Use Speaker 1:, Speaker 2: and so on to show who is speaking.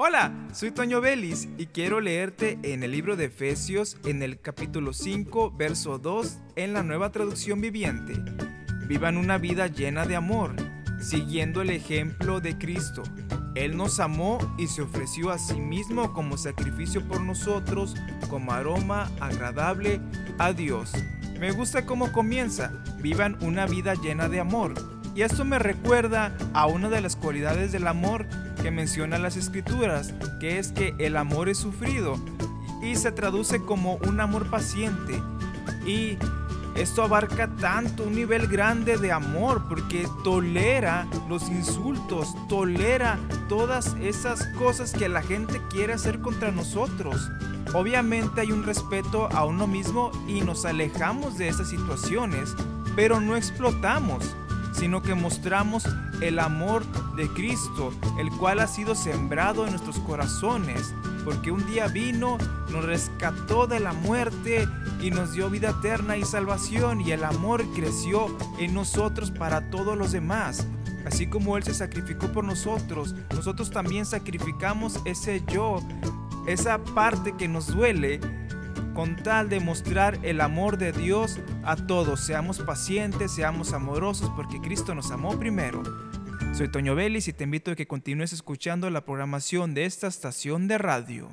Speaker 1: Hola, soy Toño Vélez y quiero leerte en el libro de Efesios en el capítulo 5, verso 2 en la nueva traducción viviente. Vivan una vida llena de amor, siguiendo el ejemplo de Cristo. Él nos amó y se ofreció a sí mismo como sacrificio por nosotros, como aroma agradable a Dios. Me gusta cómo comienza. Vivan una vida llena de amor. Y esto me recuerda a una de las cualidades del amor que menciona las escrituras, que es que el amor es sufrido y se traduce como un amor paciente. Y esto abarca tanto un nivel grande de amor porque tolera los insultos, tolera todas esas cosas que la gente quiere hacer contra nosotros. Obviamente hay un respeto a uno mismo y nos alejamos de esas situaciones, pero no explotamos sino que mostramos el amor de Cristo, el cual ha sido sembrado en nuestros corazones, porque un día vino, nos rescató de la muerte y nos dio vida eterna y salvación, y el amor creció en nosotros para todos los demás. Así como Él se sacrificó por nosotros, nosotros también sacrificamos ese yo, esa parte que nos duele con tal de mostrar el amor de Dios a todos. Seamos pacientes, seamos amorosos, porque Cristo nos amó primero. Soy Toño Vélez y te invito a que continúes escuchando la programación de esta estación de radio.